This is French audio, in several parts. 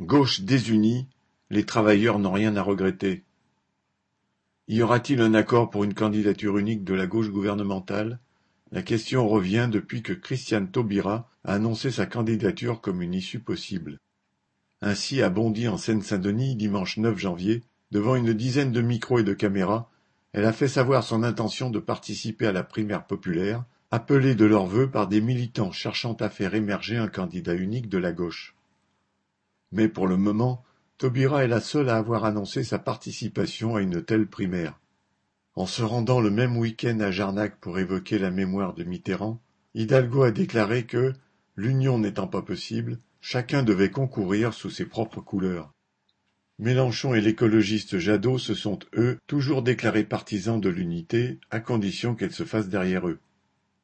Gauche désunie, les travailleurs n'ont rien à regretter. Y aura-t-il un accord pour une candidature unique de la gauche gouvernementale? La question revient depuis que Christiane Taubira a annoncé sa candidature comme une issue possible. Ainsi a Bondy en Seine-Saint-Denis dimanche 9 janvier, devant une dizaine de micros et de caméras, elle a fait savoir son intention de participer à la primaire populaire, appelée de leur vœu par des militants cherchant à faire émerger un candidat unique de la gauche. Mais pour le moment, Taubira est la seule à avoir annoncé sa participation à une telle primaire. En se rendant le même week-end à Jarnac pour évoquer la mémoire de Mitterrand, Hidalgo a déclaré que, l'union n'étant pas possible, chacun devait concourir sous ses propres couleurs. Mélenchon et l'écologiste Jadot se sont, eux, toujours déclarés partisans de l'unité, à condition qu'elle se fasse derrière eux.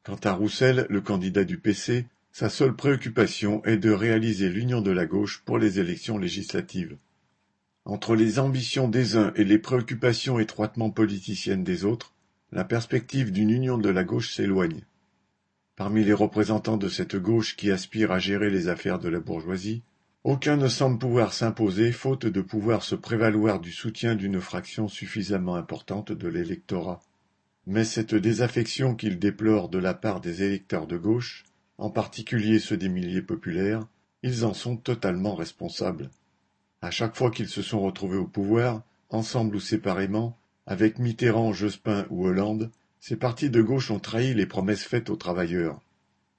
Quant à Roussel, le candidat du PC, sa seule préoccupation est de réaliser l'union de la gauche pour les élections législatives. Entre les ambitions des uns et les préoccupations étroitement politiciennes des autres, la perspective d'une union de la gauche s'éloigne. Parmi les représentants de cette gauche qui aspire à gérer les affaires de la bourgeoisie, aucun ne semble pouvoir s'imposer faute de pouvoir se prévaloir du soutien d'une fraction suffisamment importante de l'électorat. Mais cette désaffection qu'il déplore de la part des électeurs de gauche en particulier ceux des milliers populaires, ils en sont totalement responsables. À chaque fois qu'ils se sont retrouvés au pouvoir, ensemble ou séparément, avec Mitterrand, Jospin ou Hollande, ces partis de gauche ont trahi les promesses faites aux travailleurs.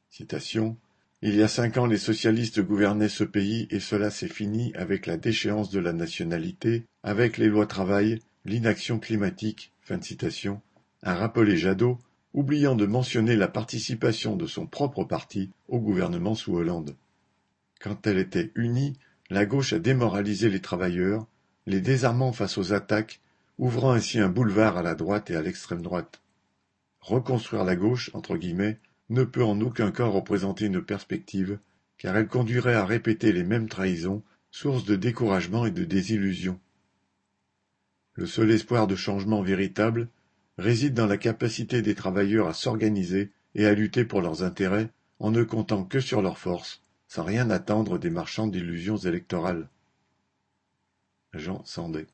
Citation. Il y a cinq ans, les socialistes gouvernaient ce pays et cela s'est fini avec la déchéance de la nationalité, avec les lois travail, l'inaction climatique. Fin de citation. A rappelé Jadot, oubliant de mentionner la participation de son propre parti au gouvernement sous Hollande. Quand elle était unie, la gauche a démoralisé les travailleurs, les désarmant face aux attaques, ouvrant ainsi un boulevard à la droite et à l'extrême droite. Reconstruire la gauche, entre guillemets, ne peut en aucun cas représenter une perspective, car elle conduirait à répéter les mêmes trahisons, source de découragement et de désillusion. Le seul espoir de changement véritable réside dans la capacité des travailleurs à s'organiser et à lutter pour leurs intérêts en ne comptant que sur leurs forces, sans rien attendre des marchands d'illusions électorales. Jean Sandé